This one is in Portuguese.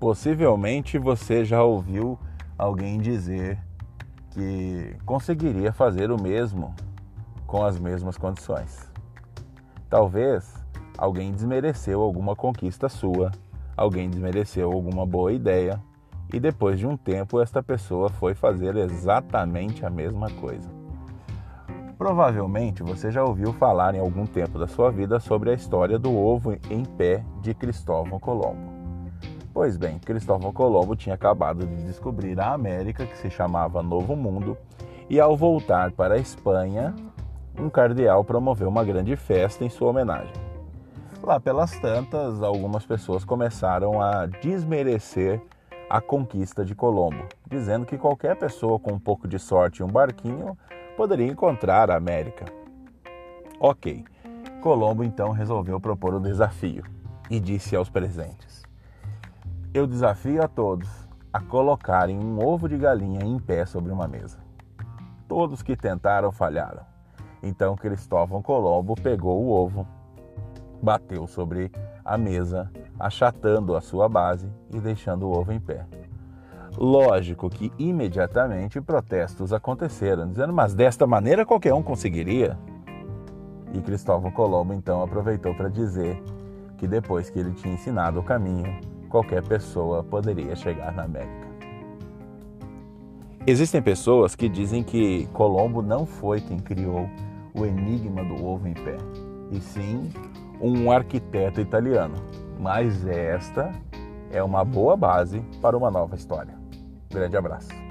Possivelmente você já ouviu alguém dizer que conseguiria fazer o mesmo com as mesmas condições. Talvez alguém desmereceu alguma conquista sua, alguém desmereceu alguma boa ideia e depois de um tempo esta pessoa foi fazer exatamente a mesma coisa. Provavelmente você já ouviu falar em algum tempo da sua vida sobre a história do ovo em pé de Cristóvão Colombo. Pois bem, Cristóvão Colombo tinha acabado de descobrir a América, que se chamava Novo Mundo, e ao voltar para a Espanha, um cardeal promoveu uma grande festa em sua homenagem. Lá pelas tantas, algumas pessoas começaram a desmerecer a conquista de Colombo, dizendo que qualquer pessoa com um pouco de sorte e um barquinho poderia encontrar a América. Ok, Colombo então resolveu propor o desafio e disse aos presentes: Eu desafio a todos a colocarem um ovo de galinha em pé sobre uma mesa. Todos que tentaram falharam. Então Cristóvão Colombo pegou o ovo, bateu sobre a mesa, achatando a sua base e deixando o ovo em pé. Lógico que imediatamente protestos aconteceram, dizendo: mas desta maneira qualquer um conseguiria. E Cristóvão Colombo então aproveitou para dizer que depois que ele tinha ensinado o caminho, qualquer pessoa poderia chegar na América. Existem pessoas que dizem que Colombo não foi quem criou o enigma do ovo em pé, e sim um arquiteto italiano. Mas esta é uma boa base para uma nova história. Grande abraço.